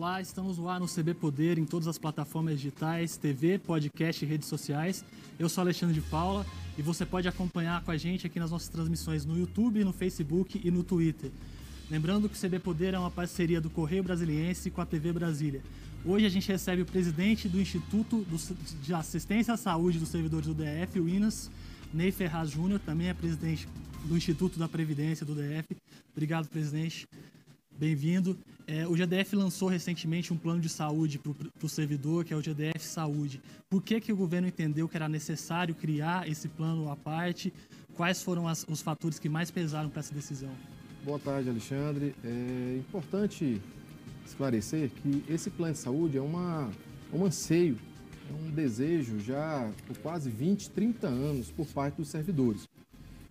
Olá, estamos ar no CB Poder em todas as plataformas digitais, TV, podcast e redes sociais. Eu sou Alexandre de Paula e você pode acompanhar com a gente aqui nas nossas transmissões no YouTube, no Facebook e no Twitter. Lembrando que o CB Poder é uma parceria do Correio Brasiliense com a TV Brasília. Hoje a gente recebe o presidente do Instituto de Assistência à Saúde dos Servidores do DF, o INAS, Ney Ferraz Júnior, também é presidente do Instituto da Previdência do DF. Obrigado, presidente. Bem-vindo. É, o GDF lançou recentemente um plano de saúde para o servidor, que é o GDF Saúde. Por que, que o governo entendeu que era necessário criar esse plano à parte? Quais foram as, os fatores que mais pesaram para essa decisão? Boa tarde, Alexandre. É importante esclarecer que esse plano de saúde é uma, um anseio, é um desejo já por quase 20, 30 anos por parte dos servidores.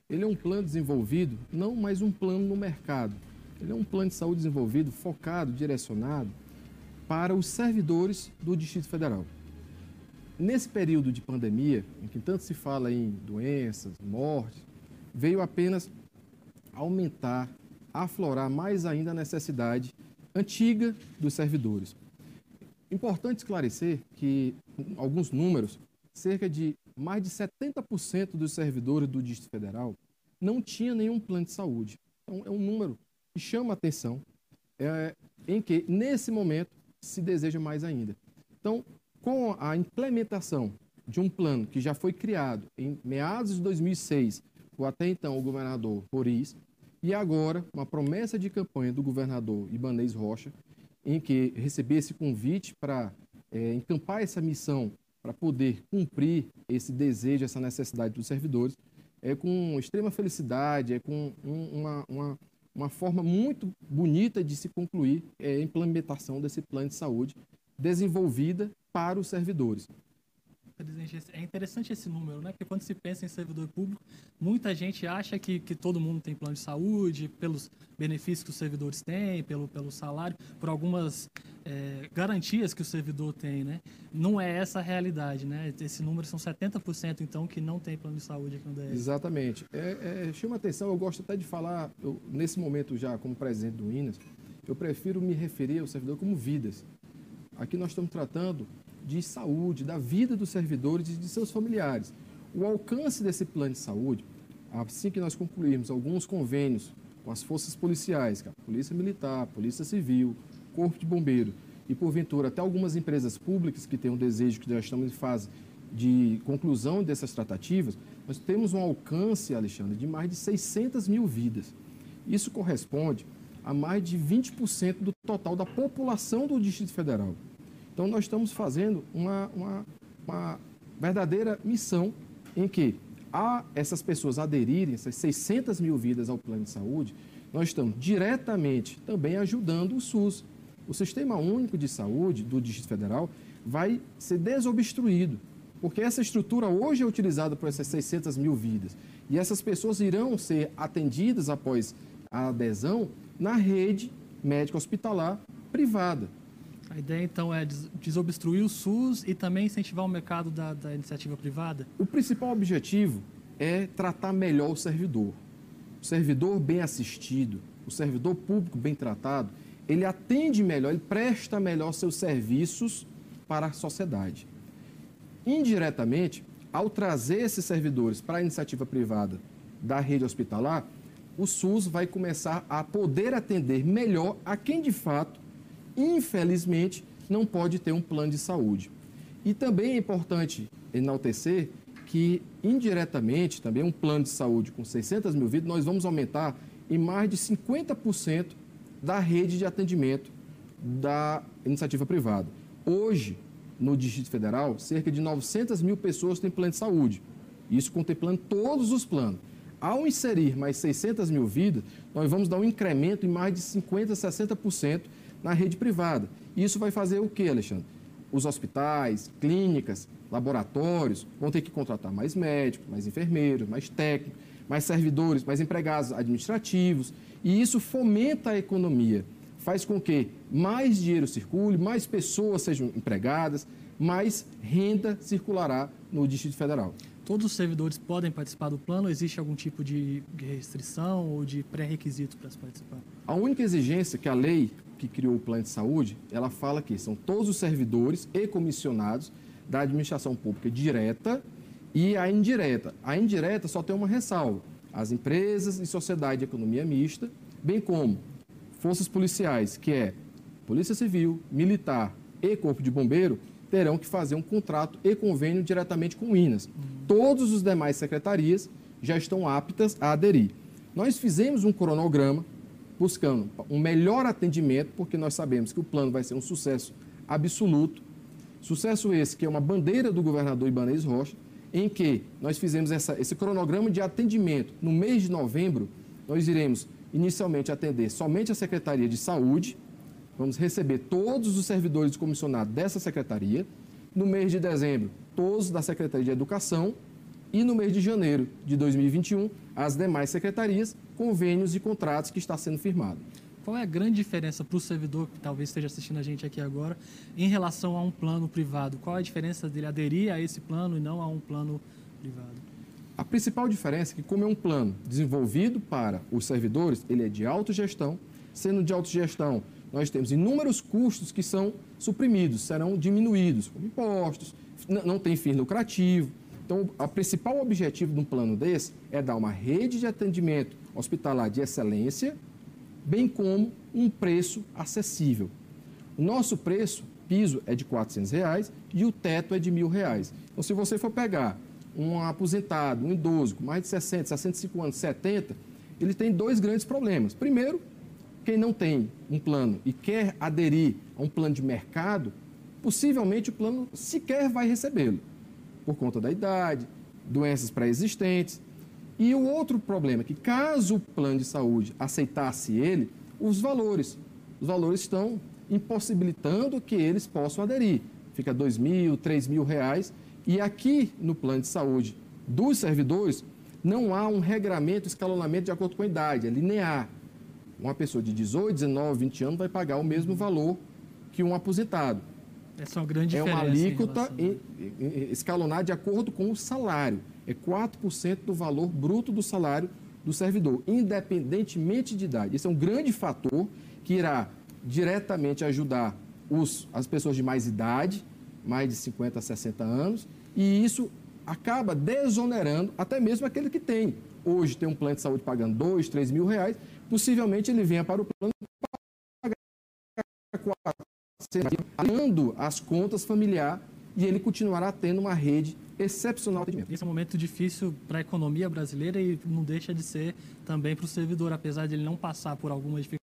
Ele é um plano desenvolvido, não mais um plano no mercado, ele é um plano de saúde desenvolvido, focado, direcionado para os servidores do Distrito Federal. Nesse período de pandemia, em que tanto se fala em doenças, mortes, veio apenas aumentar, aflorar mais ainda a necessidade antiga dos servidores. Importante esclarecer que alguns números, cerca de mais de 70% dos servidores do Distrito Federal não tinha nenhum plano de saúde. Então, é um número que chama a atenção, é, em que, nesse momento, se deseja mais ainda. Então, com a implementação de um plano que já foi criado em meados de 2006 por até então o governador Boris, e agora uma promessa de campanha do governador Ibanez Rocha, em que recebi esse convite para é, encampar essa missão para poder cumprir esse desejo, essa necessidade dos servidores, é com extrema felicidade, é com um, uma, uma, uma forma muito bonita de se concluir é, a implementação desse plano de saúde desenvolvida para os servidores. É interessante esse número, né? Porque quando se pensa em servidor público, muita gente acha que, que todo mundo tem plano de saúde, pelos benefícios que os servidores têm, pelo, pelo salário, por algumas é, garantias que o servidor tem, né? Não é essa a realidade, né? Esse número são 70%, então, que não tem plano de saúde aqui no DF. Exatamente. É, é, chama atenção, eu gosto até de falar, eu, nesse momento já como presidente do INAS, eu prefiro me referir ao servidor como vidas. Aqui nós estamos tratando de saúde, da vida dos servidores e de seus familiares. O alcance desse plano de saúde, assim que nós concluirmos alguns convênios com as forças policiais, é a Polícia Militar, Polícia Civil, Corpo de Bombeiro e, porventura, até algumas empresas públicas que têm um desejo que já estamos em fase de conclusão dessas tratativas, nós temos um alcance, Alexandre, de mais de 600 mil vidas. Isso corresponde a mais de 20% do total da população do Distrito Federal. Então, nós estamos fazendo uma, uma, uma verdadeira missão em que, a essas pessoas aderirem, essas 600 mil vidas ao plano de saúde, nós estamos diretamente também ajudando o SUS. O Sistema Único de Saúde do Distrito Federal vai ser desobstruído, porque essa estrutura hoje é utilizada por essas 600 mil vidas. E essas pessoas irão ser atendidas após a adesão na rede médica hospitalar privada. A ideia, então, é desobstruir o SUS e também incentivar o mercado da, da iniciativa privada? O principal objetivo é tratar melhor o servidor. O servidor bem assistido, o servidor público bem tratado, ele atende melhor, ele presta melhor seus serviços para a sociedade. Indiretamente, ao trazer esses servidores para a iniciativa privada da rede hospitalar, o SUS vai começar a poder atender melhor a quem de fato infelizmente, não pode ter um plano de saúde. E também é importante enaltecer que, indiretamente, também um plano de saúde com 600 mil vidas, nós vamos aumentar em mais de 50% da rede de atendimento da iniciativa privada. Hoje, no Distrito Federal, cerca de 900 mil pessoas têm plano de saúde. Isso contemplando todos os planos. Ao inserir mais 600 mil vidas, nós vamos dar um incremento em mais de 50%, 60% na rede privada. Isso vai fazer o que, Alexandre? Os hospitais, clínicas, laboratórios vão ter que contratar mais médicos, mais enfermeiros, mais técnicos, mais servidores, mais empregados administrativos. E isso fomenta a economia, faz com que mais dinheiro circule, mais pessoas sejam empregadas, mais renda circulará no Distrito Federal. Todos os servidores podem participar do plano? Existe algum tipo de restrição ou de pré-requisito para participar? A única exigência que a lei que criou o plano de saúde, ela fala que são todos os servidores e comissionados da administração pública direta e a indireta. A indireta só tem uma ressalva: as empresas e sociedade de economia mista, bem como forças policiais, que é Polícia Civil, Militar e Corpo de Bombeiro, terão que fazer um contrato e convênio diretamente com o INAS. Uhum. Todos os demais secretarias já estão aptas a aderir. Nós fizemos um cronograma buscando um melhor atendimento, porque nós sabemos que o plano vai ser um sucesso absoluto. Sucesso esse que é uma bandeira do governador Ibanez Rocha, em que nós fizemos essa, esse cronograma de atendimento. No mês de novembro, nós iremos inicialmente atender somente a Secretaria de Saúde, vamos receber todos os servidores comissionados dessa secretaria. No mês de dezembro, todos da Secretaria de Educação. E no mês de janeiro de 2021, as demais secretarias, convênios e contratos que está sendo firmado. Qual é a grande diferença para o servidor que talvez esteja assistindo a gente aqui agora em relação a um plano privado? Qual é a diferença dele aderir a esse plano e não a um plano privado? A principal diferença é que, como é um plano desenvolvido para os servidores, ele é de autogestão. Sendo de autogestão, nós temos inúmeros custos que são suprimidos, serão diminuídos, como impostos, não tem fim lucrativo. Então, o principal objetivo de um plano desse é dar uma rede de atendimento hospitalar de excelência, bem como um preço acessível. O nosso preço, piso, é de 400 reais, e o teto é de R$ 1.000. Então, se você for pegar um aposentado, um idoso com mais de 60, 65 anos, 70, ele tem dois grandes problemas. Primeiro, quem não tem um plano e quer aderir a um plano de mercado, possivelmente o plano sequer vai recebê-lo, por conta da idade, doenças pré-existentes. E o outro problema é que, caso o plano de saúde aceitasse ele, os valores, os valores estão impossibilitando que eles possam aderir. Fica dois mil, três mil reais. E aqui no plano de saúde dos servidores, não há um regramento, escalonamento de acordo com a idade, é linear uma pessoa de 18, 19, 20 anos vai pagar o mesmo valor que um aposentado. Essa é uma grande diferença. É uma alíquota em em, escalonada de acordo com o salário. É 4% do valor bruto do salário do servidor, independentemente de idade. Esse é um grande fator que irá diretamente ajudar os, as pessoas de mais idade, mais de 50 a 60 anos, e isso acaba desonerando até mesmo aquele que tem. Hoje tem um plano de saúde pagando 2, 3 mil reais, possivelmente ele venha para o plano pagar alinhando as contas familiar e ele continuará tendo uma rede excepcional de atendimento. Esse é um momento difícil para a economia brasileira e não deixa de ser também para o servidor, apesar de ele não passar por algumas dificuldades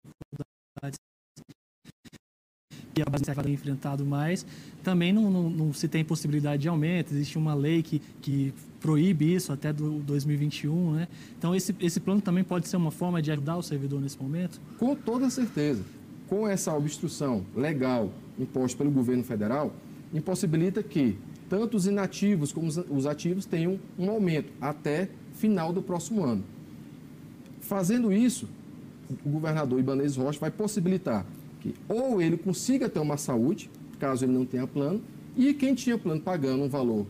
que a base tem enfrentado mais, também não, não, não, se tem possibilidade de aumento, existe uma lei que, que proíbe isso até do 2021, né? Então esse, esse plano também pode ser uma forma de ajudar o servidor nesse momento? Com toda certeza. Com essa obstrução legal imposta pelo governo federal, impossibilita que tanto os inativos como os ativos tenham um aumento até final do próximo ano. Fazendo isso, o governador Ibanez Rocha vai possibilitar que ou ele consiga ter uma saúde, caso ele não tenha plano, e quem tinha plano pagando um valor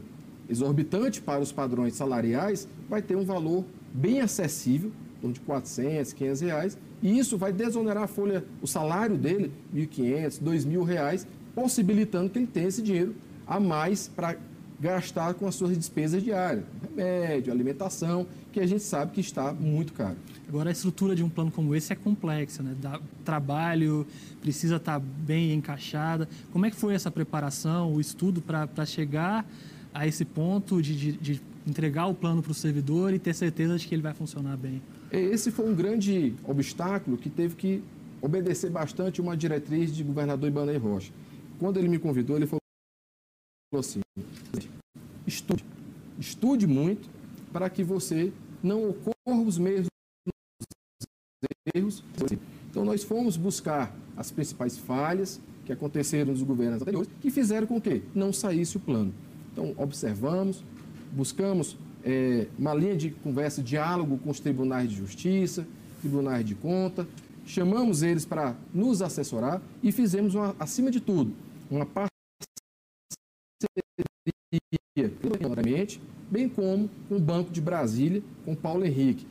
exorbitante para os padrões salariais, vai ter um valor bem acessível, de 400, 500 reais, e isso vai desonerar a folha, o salário dele, 1.500, 2.000 reais, possibilitando que ele tenha esse dinheiro a mais para gastar com as suas despesas diárias, remédio, alimentação, que a gente sabe que está muito caro. Agora, a estrutura de um plano como esse é complexa, né? Dá trabalho, precisa estar bem encaixada. Como é que foi essa preparação, o estudo para chegar a esse ponto de, de, de entregar o plano para o servidor e ter certeza de que ele vai funcionar bem? Esse foi um grande obstáculo que teve que obedecer bastante uma diretriz de governador Ibanez Rocha. Quando ele me convidou, ele falou assim: estude, estude muito para que você não ocorra os mesmos erros. Então, nós fomos buscar as principais falhas que aconteceram nos governos anteriores, que fizeram com que não saísse o plano. Então, observamos, buscamos é, uma linha de conversa, diálogo com os tribunais de justiça, tribunais de conta, chamamos eles para nos assessorar e fizemos, uma, acima de tudo, uma parceria bem como com o Banco de Brasília, com Paulo Henrique.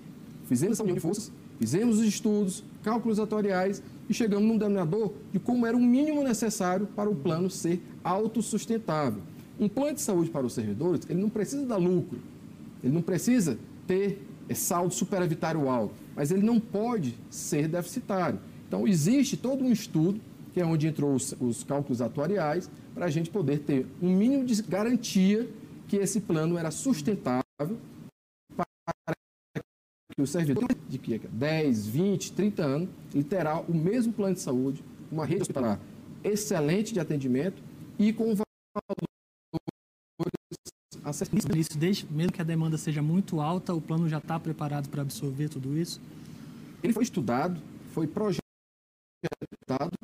Fizemos essa união de forças, fizemos os estudos, cálculos atuariais e chegamos num denominador de como era o mínimo necessário para o plano ser autossustentável. Um plano de saúde para os servidores, ele não precisa dar lucro, ele não precisa ter saldo superavitário alto, mas ele não pode ser deficitário. Então, existe todo um estudo, que é onde entrou os, os cálculos atuariais, para a gente poder ter um mínimo de garantia que esse plano era sustentável para que o servidor de 10, 20, 30 anos ele terá o mesmo plano de saúde, uma rede hospitalar excelente de atendimento e com valores acessíveis. Isso, desde, mesmo que a demanda seja muito alta, o plano já está preparado para absorver tudo isso? Ele foi estudado, foi projetado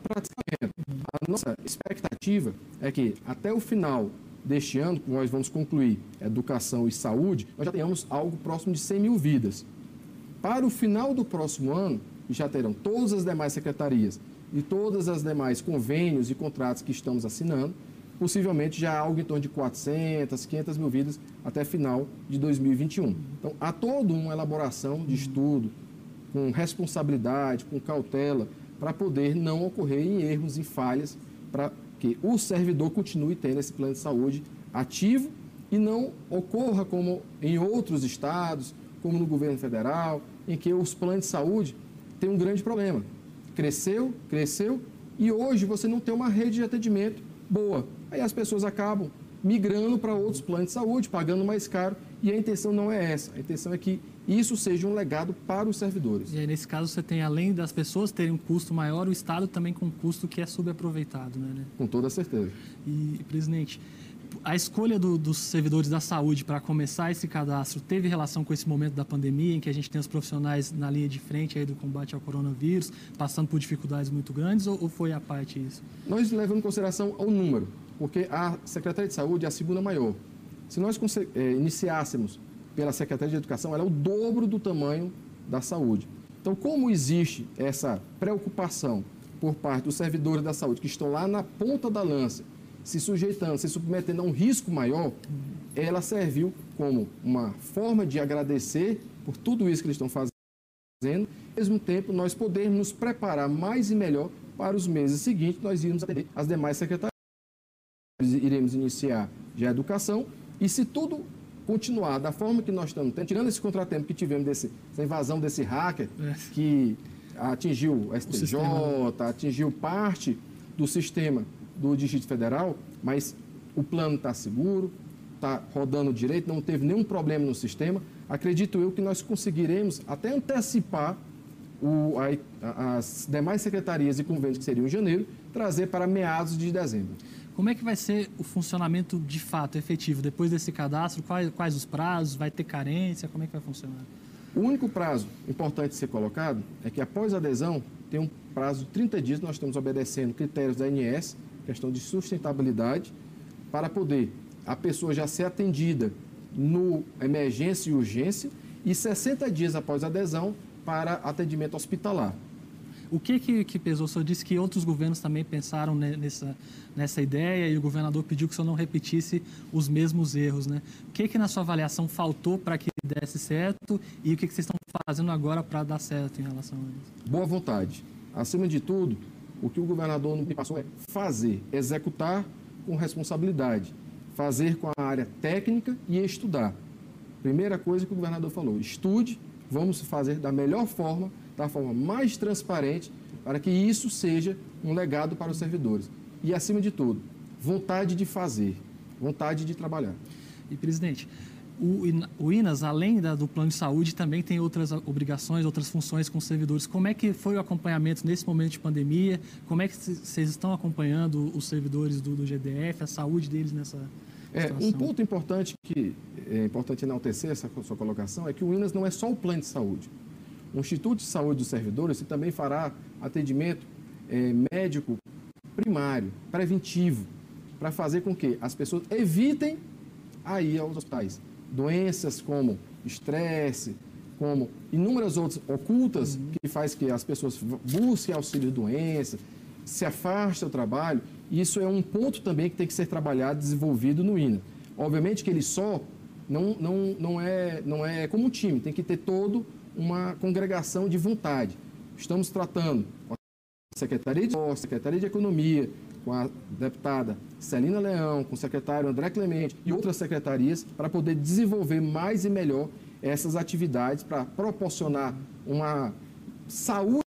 para A nossa expectativa é que até o final deste ano, que nós vamos concluir educação e saúde, nós já tenhamos algo próximo de 100 mil vidas. Para o final do próximo ano, já terão todas as demais secretarias e todas as demais convênios e contratos que estamos assinando, possivelmente já algo em torno de 400, 500 mil vidas até final de 2021. Então, há toda uma elaboração de estudo, com responsabilidade, com cautela, para poder não ocorrer em erros e falhas, para que o servidor continue tendo esse plano de saúde ativo e não ocorra como em outros estados, como no governo federal, em que os planos de saúde têm um grande problema. Cresceu, cresceu e hoje você não tem uma rede de atendimento boa. Aí as pessoas acabam migrando para outros planos de saúde, pagando mais caro, e a intenção não é essa. A intenção é que isso seja um legado para os servidores. E aí, nesse caso, você tem, além das pessoas terem um custo maior, o Estado também com um custo que é subaproveitado, né? Com toda certeza. E, presidente, a escolha do, dos servidores da saúde para começar esse cadastro teve relação com esse momento da pandemia, em que a gente tem os profissionais na linha de frente aí do combate ao coronavírus, passando por dificuldades muito grandes, ou, ou foi a parte isso? Nós levamos em consideração o número, porque a Secretaria de Saúde é a segunda maior. Se nós é, iniciássemos pela Secretaria de Educação, ela é o dobro do tamanho da saúde. Então, como existe essa preocupação por parte dos servidores da saúde que estão lá na ponta da lança, se sujeitando, se submetendo a um risco maior, ela serviu como uma forma de agradecer por tudo isso que eles estão fazendo, ao mesmo tempo nós podermos nos preparar mais e melhor para os meses seguintes, nós irmos atender as demais secretarias. Iremos iniciar já a educação e se tudo continuar da forma que nós estamos tendo, tirando esse contratempo que tivemos desse, essa invasão desse hacker é. que atingiu o STJ, atingiu parte do sistema do Distrito Federal, mas o plano está seguro, está rodando direito, não teve nenhum problema no sistema. Acredito eu que nós conseguiremos até antecipar o, a, as demais secretarias e convênios que seriam em janeiro, trazer para meados de dezembro. Como é que vai ser o funcionamento de fato, efetivo, depois desse cadastro? Quais, quais os prazos? Vai ter carência? Como é que vai funcionar? O único prazo importante ser colocado é que após a adesão, tem um prazo de 30 dias, nós estamos obedecendo critérios da ANS, questão de sustentabilidade, para poder a pessoa já ser atendida no emergência e urgência e 60 dias após a adesão para atendimento hospitalar. O que, que, que pesou? O senhor disse que outros governos também pensaram nessa, nessa ideia e o governador pediu que o senhor não repetisse os mesmos erros. Né? O que, que na sua avaliação faltou para que desse certo e o que, que vocês estão fazendo agora para dar certo em relação a isso? Boa vontade. Acima de tudo, o que o governador me passou é fazer, executar com responsabilidade, fazer com a área técnica e estudar. Primeira coisa que o governador falou: estude, vamos fazer da melhor forma da forma mais transparente para que isso seja um legado para os servidores. E, acima de tudo, vontade de fazer, vontade de trabalhar. E, presidente, o, INAS, além da, do plano de saúde, também tem outras obrigações, outras funções com os servidores. Como é que foi o acompanhamento nesse momento de pandemia? Como é que vocês estão acompanhando os servidores do, do GDF, a saúde deles nessa é, situação? Um ponto importante que é importante enaltecer essa sua colocação é que o INAS não é só o plano de saúde. O Instituto de Saúde dos Servidores também fará atendimento é, médico primário, preventivo, para fazer com que as pessoas evitem a ir aos hospitais. Doenças como estresse, como inúmeras outras ocultas uhum. que faz que as pessoas busquem auxílio de doença, se afastem do trabalho. Isso é um ponto também que tem que ser trabalhado, desenvolvido no INA. Obviamente que ele só não, não, não, é, não é como um time, tem que ter todo uma congregação de vontade. Estamos tratando com a Secretaria de a Secretaria de Economia, com a deputada Celina Leão, com o secretário André Clemente e outras secretarias para poder desenvolver mais e melhor essas atividades para proporcionar uma saúde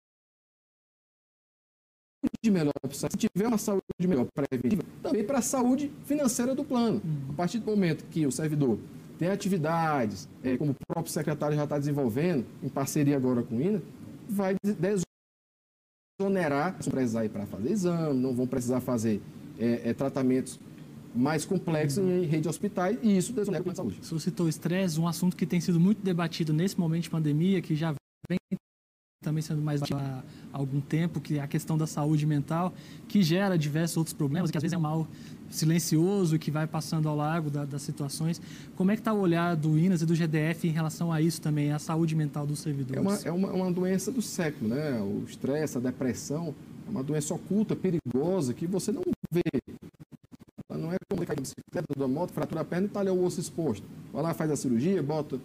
melhor, se tiver uma saúde melhor preventiva, também para a saúde financeira do plano. A partir do momento que o servidor tem atividades, é, como o próprio secretário já está desenvolvendo, em parceria agora com o INA, vai desonerar, não precisar ir para fazer exame, não vão precisar fazer é, é, tratamentos mais complexos em rede de hospitais e isso desonera o plano de saúde. Você citou estresse, um assunto que tem sido muito debatido nesse momento de pandemia, que já vem também sendo mais há algum tempo, que é a questão da saúde mental, que gera diversos outros problemas, que às vezes é mal silencioso que vai passando ao largo da, das situações. Como é que está o olhar do INAS e do GDF em relação a isso também, a saúde mental dos servidores? É uma, é uma, uma doença do século, né? O estresse, a depressão, é uma doença oculta, perigosa, que você não vê. Ela não é como cair de bicicleta, da moto, fratura a perna e está ali o osso exposto. Vai lá, faz a cirurgia, bota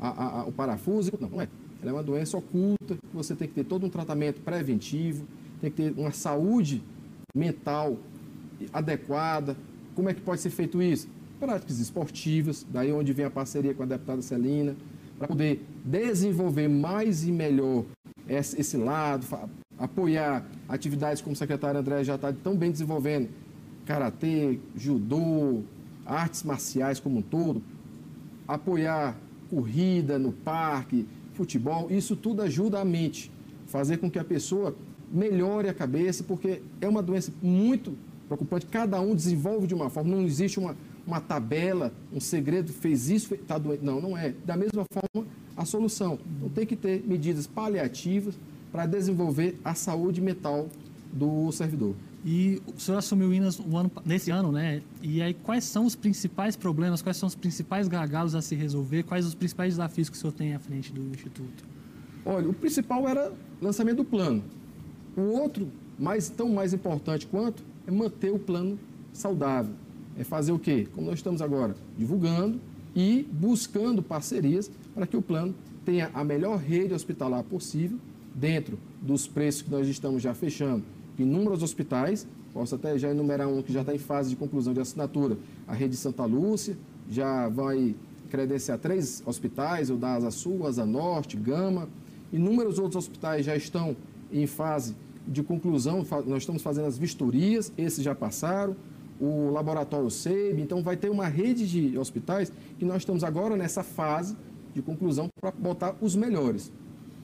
a, a, a, o parafuso. Não, não é. Ela é uma doença oculta, que você tem que ter todo um tratamento preventivo, tem que ter uma saúde mental adequada. Como é que pode ser feito isso? Práticas esportivas, daí onde vem a parceria com a deputada Celina, para poder desenvolver mais e melhor esse, lado, apoiar atividades como o secretário André já está tão bem desenvolvendo, karatê, judô, artes marciais como um todo, apoiar corrida no parque, futebol, isso tudo ajuda a mente, fazer com que a pessoa melhore a cabeça, porque é uma doença muito preocupante. Cada um desenvolve de uma forma, não existe uma, uma tabela, um segredo, fez isso, está doente. Não, não é. Da mesma forma, a solução. Então tem que ter medidas paliativas para desenvolver a saúde mental do servidor. E o senhor assumiu o INAS ano, nesse ano, né? E aí, quais são os principais problemas, quais são os principais gargalos a se resolver, quais os principais desafios que o senhor tem à frente do Instituto? Olha, o principal era o lançamento do plano. O outro, mais, tão mais importante quanto, é manter o plano saudável. É fazer o quê? Como nós estamos agora, divulgando e buscando parcerias para que o plano tenha a melhor rede hospitalar possível, dentro dos preços que nós estamos já fechando inúmeros hospitais. Posso até já enumerar um que já está em fase de conclusão de assinatura. A rede Santa Lúcia já vai credenciar três hospitais, o da Asa Sul, Asa Norte, Gama. Inúmeros outros hospitais já estão em fase de conclusão, nós estamos fazendo as vistorias, esses já passaram, o laboratório SEIB, então vai ter uma rede de hospitais que nós estamos agora nessa fase de conclusão para botar os melhores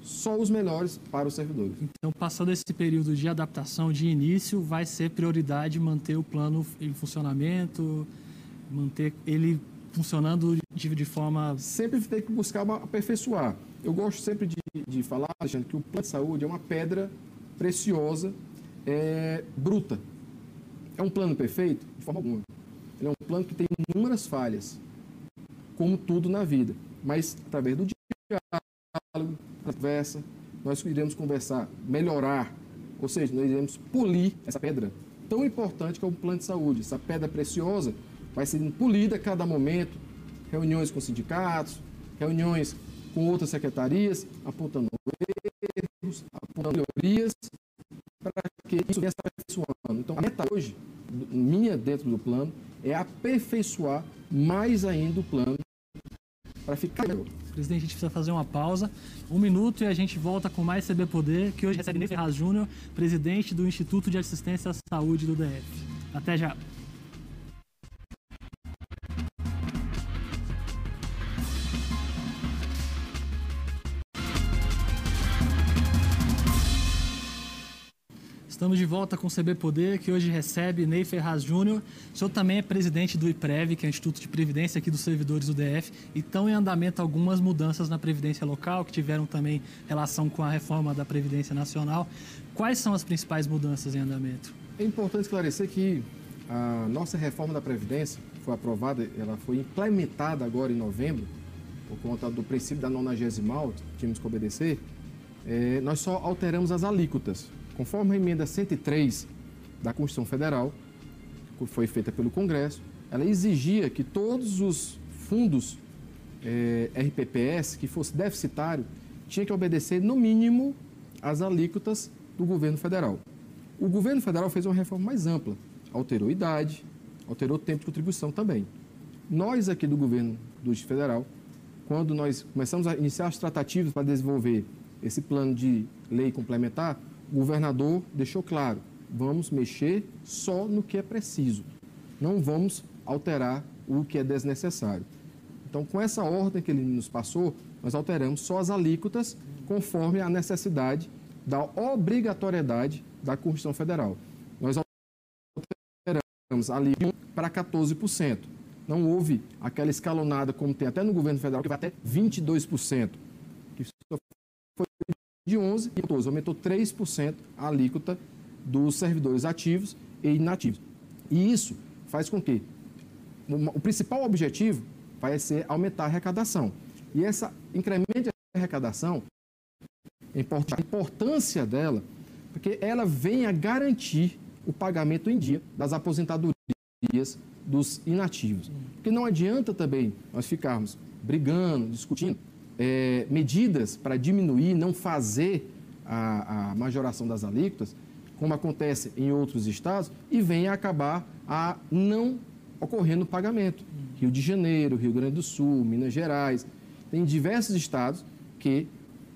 só os melhores para os servidores. Então, passando esse período de adaptação de início, vai ser prioridade manter o plano em funcionamento, manter ele funcionando de, de forma. Sempre tem que buscar aperfeiçoar. Eu gosto sempre de, de falar, Alexandre, que o plano de saúde é uma pedra preciosa, é, bruta. É um plano perfeito? De forma alguma. Ele é um plano que tem inúmeras falhas, como tudo na vida. Mas, através do diálogo, conversa, nós iremos conversar, melhorar, ou seja, nós iremos polir essa pedra tão importante que é o plano de saúde. Essa pedra preciosa vai sendo polida a cada momento, reuniões com sindicatos, reuniões com outras secretarias, apontando apontando melhorias, para que isso venha se aperfeiçoando. Então, a meta hoje, minha dentro do plano, é aperfeiçoar mais ainda o plano para ficar melhor. Presidente, a gente precisa fazer uma pausa, um minuto e a gente volta com mais CB Poder, que hoje recebe Ney Ferraz Júnior, presidente do Instituto de Assistência à Saúde do DF. Até já. Estamos de volta com o CB Poder, que hoje recebe Ney Ferraz Júnior. O senhor também é presidente do IPREV, que é o Instituto de Previdência aqui dos servidores do DF, e estão em andamento algumas mudanças na Previdência local, que tiveram também relação com a reforma da Previdência Nacional. Quais são as principais mudanças em andamento? É importante esclarecer que a nossa reforma da Previdência foi aprovada, ela foi implementada agora em novembro, por conta do princípio da nonagesimal, tínhamos que obedecer, é, nós só alteramos as alíquotas. Conforme a emenda 103 da Constituição Federal, que foi feita pelo Congresso, ela exigia que todos os fundos é, RPPS que fosse deficitário tinha que obedecer, no mínimo, às alíquotas do governo federal. O governo federal fez uma reforma mais ampla, alterou idade, alterou tempo de contribuição também. Nós aqui do governo do Distrito Federal, quando nós começamos a iniciar as tratativas para desenvolver esse plano de lei complementar, o governador deixou claro, vamos mexer só no que é preciso, não vamos alterar o que é desnecessário. Então, com essa ordem que ele nos passou, nós alteramos só as alíquotas conforme a necessidade da obrigatoriedade da Constituição Federal. Nós alteramos a alíquota para 14%. Não houve aquela escalonada como tem até no governo federal, que vai até 22%, que de 11% e 14%, aumentou 3% a alíquota dos servidores ativos e inativos. E isso faz com que o principal objetivo vai ser aumentar a arrecadação. E essa incremento de arrecadação, a importância dela, porque ela vem a garantir o pagamento em dia das aposentadorias dos inativos. Porque não adianta também nós ficarmos brigando, discutindo é, medidas para diminuir, não fazer a, a majoração das alíquotas, como acontece em outros estados, e venha acabar a não ocorrendo pagamento. Rio de Janeiro, Rio Grande do Sul, Minas Gerais, tem diversos estados que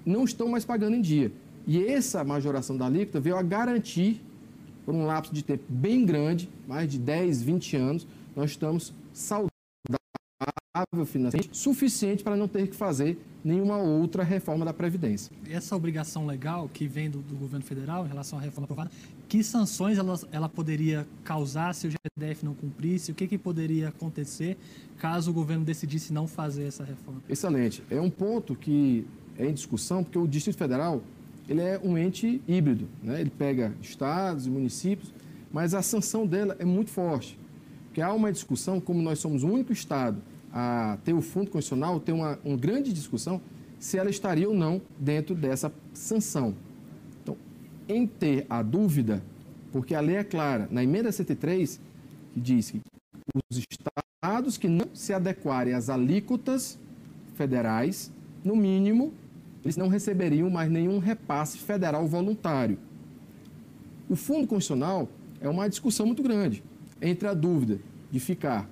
não estão mais pagando em dia. E essa majoração da alíquota veio a garantir, por um lapso de tempo bem grande, mais de 10, 20 anos, nós estamos saudável financeiramente, suficiente para não ter que fazer nenhuma outra reforma da Previdência. Essa obrigação legal que vem do, do governo federal em relação à reforma aprovada, que sanções ela, ela poderia causar se o GDF não cumprisse? O que, que poderia acontecer caso o governo decidisse não fazer essa reforma? Excelente. É um ponto que é em discussão, porque o Distrito Federal ele é um ente híbrido. Né? Ele pega estados e municípios, mas a sanção dela é muito forte. Porque há uma discussão, como nós somos o único estado a ter o fundo constitucional, tem uma, uma grande discussão se ela estaria ou não dentro dessa sanção. Então, em ter a dúvida, porque a lei é clara, na emenda 103, que diz que os estados que não se adequarem às alíquotas federais, no mínimo, eles não receberiam mais nenhum repasse federal voluntário. O Fundo Constitucional é uma discussão muito grande entre a dúvida de ficar,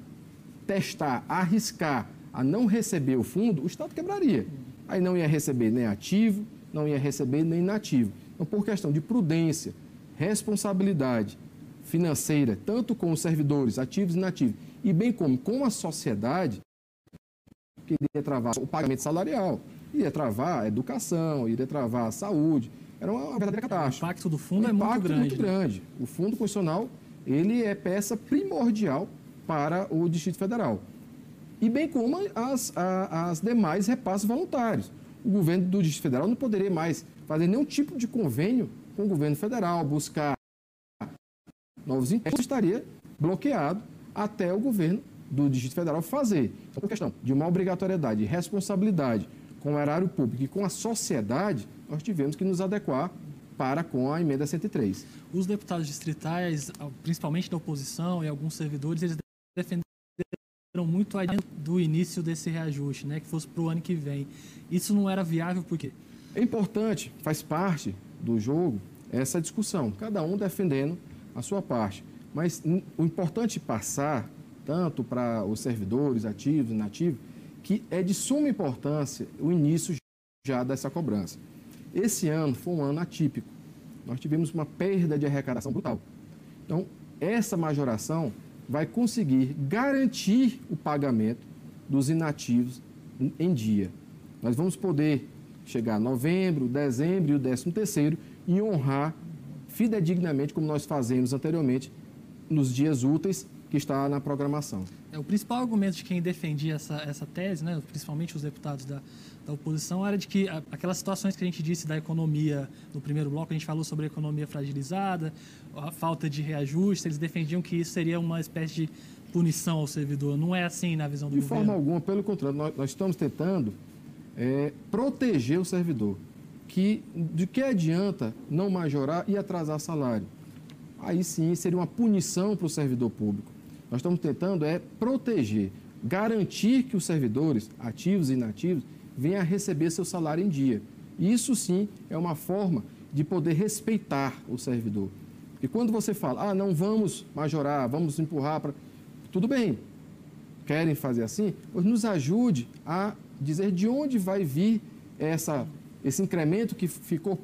testar, arriscar a não receber o fundo, o Estado quebraria. Aí não ia receber nem ativo, não ia receber nem inativo. Então, por questão de prudência, responsabilidade financeira, tanto com os servidores ativos e inativos, e bem como com a sociedade, que iria travar o pagamento salarial, iria travar a educação, iria travar a saúde. Era uma verdadeira catástrofe. O impacto do fundo o é muito grande. muito grande. O Fundo Constitucional, ele é peça primordial para o Distrito Federal. E bem como as, as demais repasses voluntários. O governo do Distrito Federal não poderia mais fazer nenhum tipo de convênio com o governo federal, buscar novos impostos, estaria bloqueado até o governo do Distrito Federal fazer. Então, por questão de uma obrigatoriedade e responsabilidade com o erário público e com a sociedade, nós tivemos que nos adequar para com a emenda 103. Os deputados distritais, principalmente da oposição e alguns servidores, eles defenderam muito do início desse reajuste, né, que fosse para o ano que vem. Isso não era viável por quê? É importante, faz parte do jogo essa discussão, cada um defendendo a sua parte. Mas o importante passar, tanto para os servidores ativos e inativos, que é de suma importância o início já dessa cobrança. Esse ano foi um ano atípico. Nós tivemos uma perda de arrecadação brutal. Então, essa majoração vai conseguir garantir o pagamento dos inativos em dia. Nós vamos poder chegar novembro, dezembro e o décimo terceiro e honrar fidedignamente como nós fazemos anteriormente nos dias úteis que está na programação. É, o principal argumento de quem defendia essa, essa tese, né, principalmente os deputados da, da oposição, era de que aquelas situações que a gente disse da economia no primeiro bloco, a gente falou sobre a economia fragilizada, a falta de reajuste, eles defendiam que isso seria uma espécie de punição ao servidor. Não é assim na visão do de governo? De forma alguma, pelo contrário, nós, nós estamos tentando é, proteger o servidor. Que, de que adianta não majorar e atrasar salário? Aí sim seria uma punição para o servidor público. Nós estamos tentando é proteger garantir que os servidores, ativos e inativos, venham a receber seu salário em dia. Isso sim é uma forma de poder respeitar o servidor. E quando você fala, ah, não vamos majorar, vamos empurrar para. Tudo bem, querem fazer assim, pois nos ajude a dizer de onde vai vir essa, esse incremento que ficou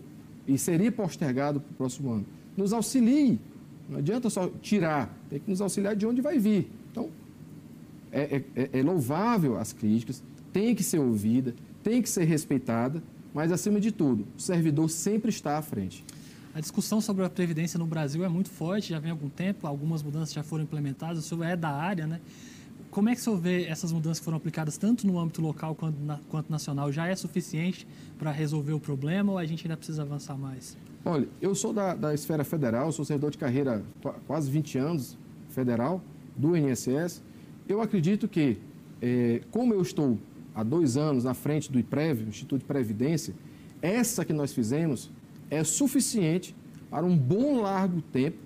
e seria postergado para o próximo ano. Nos auxilie. Não adianta só tirar, tem que nos auxiliar de onde vai vir. Então, é, é, é louvável as críticas, tem que ser ouvida, tem que ser respeitada, mas, acima de tudo, o servidor sempre está à frente. A discussão sobre a Previdência no Brasil é muito forte, já vem há algum tempo, algumas mudanças já foram implementadas, o senhor é da área, né? Como é que o senhor vê essas mudanças que foram aplicadas tanto no âmbito local quanto, na, quanto nacional? Já é suficiente para resolver o problema ou a gente ainda precisa avançar mais? Olha, eu sou da, da esfera federal, sou servidor de carreira quase 20 anos federal, do INSS. Eu acredito que, é, como eu estou há dois anos na frente do IPREV, Instituto de Previdência, essa que nós fizemos é suficiente para um bom largo tempo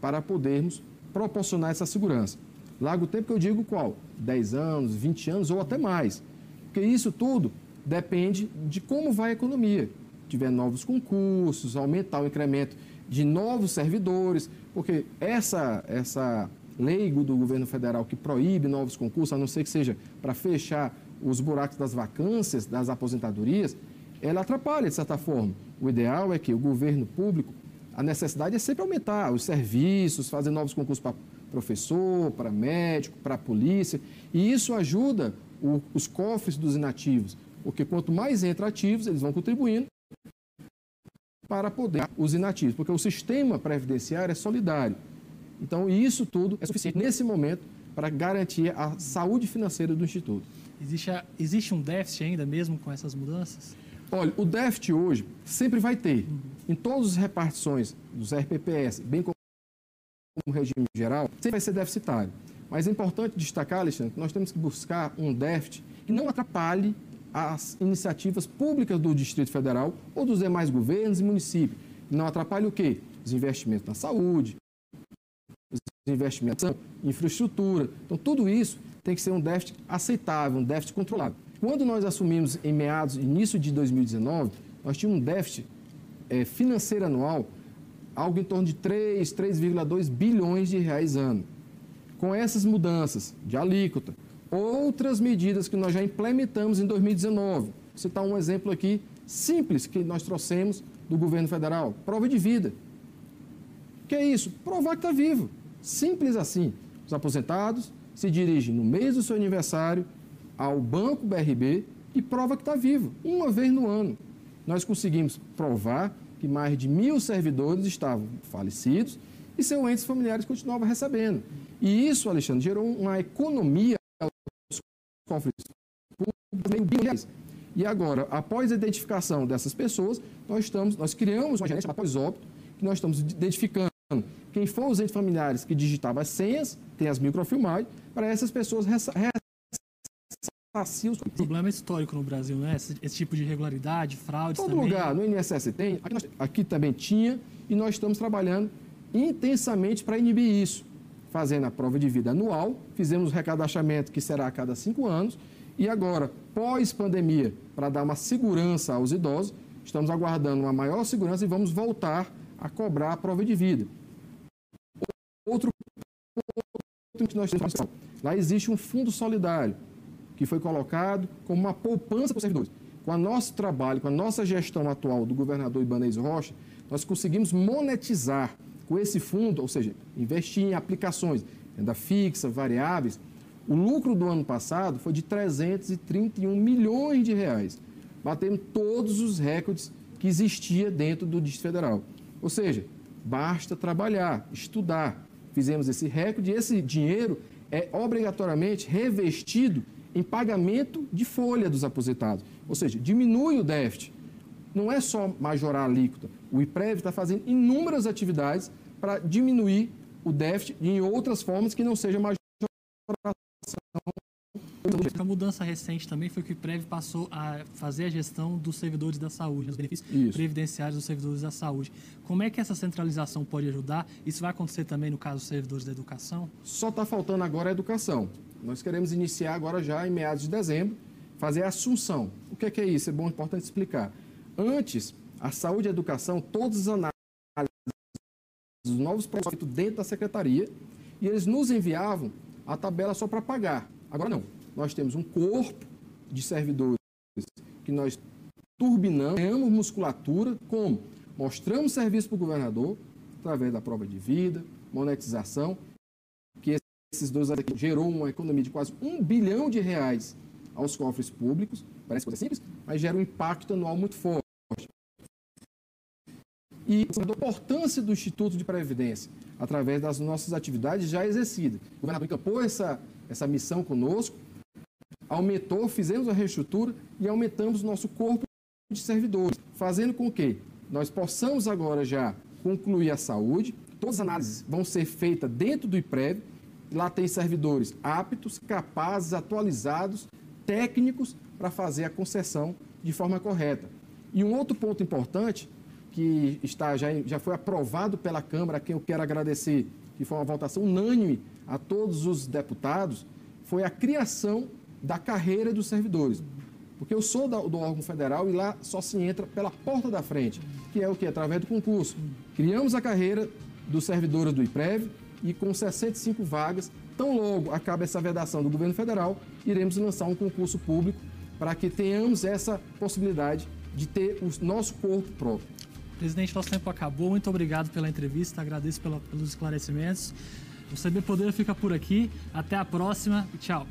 para podermos proporcionar essa segurança. Largo tempo que eu digo qual? 10 anos, 20 anos ou até mais. Porque isso tudo depende de como vai a economia. Tiver novos concursos, aumentar o incremento de novos servidores, porque essa, essa lei do governo federal que proíbe novos concursos, a não ser que seja para fechar os buracos das vacâncias, das aposentadorias, ela atrapalha de certa forma. O ideal é que o governo público, a necessidade é sempre aumentar os serviços, fazer novos concursos para professor, para médico, para polícia, e isso ajuda o, os cofres dos inativos, porque quanto mais entra ativos, eles vão contribuindo para poder os inativos, porque o sistema previdenciário é solidário. Então, isso tudo é suficiente nesse momento para garantir a saúde financeira do Instituto. Existe, a, existe um déficit ainda mesmo com essas mudanças? Olha, o déficit hoje sempre vai ter. Uhum. Em todas as repartições dos RPPS, bem como no regime geral, sempre vai ser deficitário. Mas é importante destacar, Alexandre, que nós temos que buscar um déficit que não atrapalhe as iniciativas públicas do Distrito Federal ou dos demais governos e municípios. Não atrapalhe o quê? Os investimentos na saúde, os investimentos em infraestrutura. Então, tudo isso tem que ser um déficit aceitável, um déficit controlado. Quando nós assumimos em meados, início de 2019, nós tínhamos um déficit é, financeiro anual algo em torno de 3, 3,2 bilhões de reais ano. Com essas mudanças de alíquota, outras medidas que nós já implementamos em 2019. Vou citar um exemplo aqui simples que nós trouxemos do governo federal: prova de vida. Que é isso? Provar que está vivo. Simples assim. Os aposentados se dirigem no mês do seu aniversário ao Banco BRB e prova que está vivo, uma vez no ano. Nós conseguimos provar que mais de mil servidores estavam falecidos e seus entes familiares continuavam recebendo. E isso, Alexandre, gerou uma economia cofres públicos E agora, após a identificação dessas pessoas, nós estamos, nós criamos uma gerência após óbito, que nós estamos identificando quem foram os entes familiares que digitavam as senhas, tem as microfilmagens, para essas pessoas o problema é histórico no Brasil, né? Esse, esse tipo de irregularidade, fraude. Todo também. lugar, no INSS tem, aqui, nós, aqui, também tinha, e nós estamos trabalhando intensamente para inibir isso. Fazendo a prova de vida anual, fizemos o recadastramento que será a cada cinco anos, e agora, pós-pandemia, para dar uma segurança aos idosos, estamos aguardando uma maior segurança e vamos voltar a cobrar a prova de vida. Outro ponto que nós temos, lá existe um fundo solidário que foi colocado como uma poupança para os servidores. Com o nosso trabalho, com a nossa gestão atual do governador Ibanez Rocha, nós conseguimos monetizar com esse fundo, ou seja, investir em aplicações, renda fixa, variáveis. O lucro do ano passado foi de 331 milhões de reais, batendo todos os recordes que existia dentro do Distrito Federal. Ou seja, basta trabalhar, estudar. Fizemos esse recorde e esse dinheiro é obrigatoriamente revestido em pagamento de folha dos aposentados. Ou seja, diminui o déficit. Não é só majorar a alíquota. O IPREV está fazendo inúmeras atividades para diminuir o déficit em outras formas que não seja majoração a mudança recente também foi que o IPREV passou a fazer a gestão dos servidores da saúde, os benefícios Isso. previdenciários dos servidores da saúde. Como é que essa centralização pode ajudar? Isso vai acontecer também no caso dos servidores da educação? Só está faltando agora a educação. Nós queremos iniciar agora já em meados de dezembro, fazer a assunção. O que é, que é isso? É bom, importante explicar. Antes, a saúde e a educação, todas as análises dos novos projetos dentro da secretaria e eles nos enviavam a tabela só para pagar. Agora não. Nós temos um corpo de servidores que nós turbinamos, ganhamos musculatura, como? Mostramos serviço para o governador, através da prova de vida, monetização, que esses dois aqui gerou uma economia de quase um bilhão de reais aos cofres públicos. Parece coisa simples, mas gera um impacto anual muito forte. E a importância do Instituto de Previdência, através das nossas atividades já exercidas. O governador encampou essa, essa missão conosco, aumentou, fizemos a reestrutura e aumentamos nosso corpo de servidores, fazendo com que nós possamos agora já concluir a saúde. Todas as análises vão ser feitas dentro do IPREV. Lá tem servidores aptos, capazes, atualizados, técnicos para fazer a concessão de forma correta. E um outro ponto importante que está já, já foi aprovado pela Câmara, a quem eu quero agradecer, que foi uma votação unânime a todos os deputados, foi a criação da carreira dos servidores. Porque eu sou do, órgão federal e lá só se entra pela porta da frente, que é o que? Através do concurso. Criamos a carreira dos servidores do IPREV e com 65 vagas, tão logo acaba essa vedação do governo federal, iremos lançar um concurso público para que tenhamos essa possibilidade de ter o nosso corpo próprio. Presidente, nosso tempo acabou. Muito obrigado pela entrevista, agradeço pela, pelos esclarecimentos. O CB Poder fica por aqui. Até a próxima e tchau.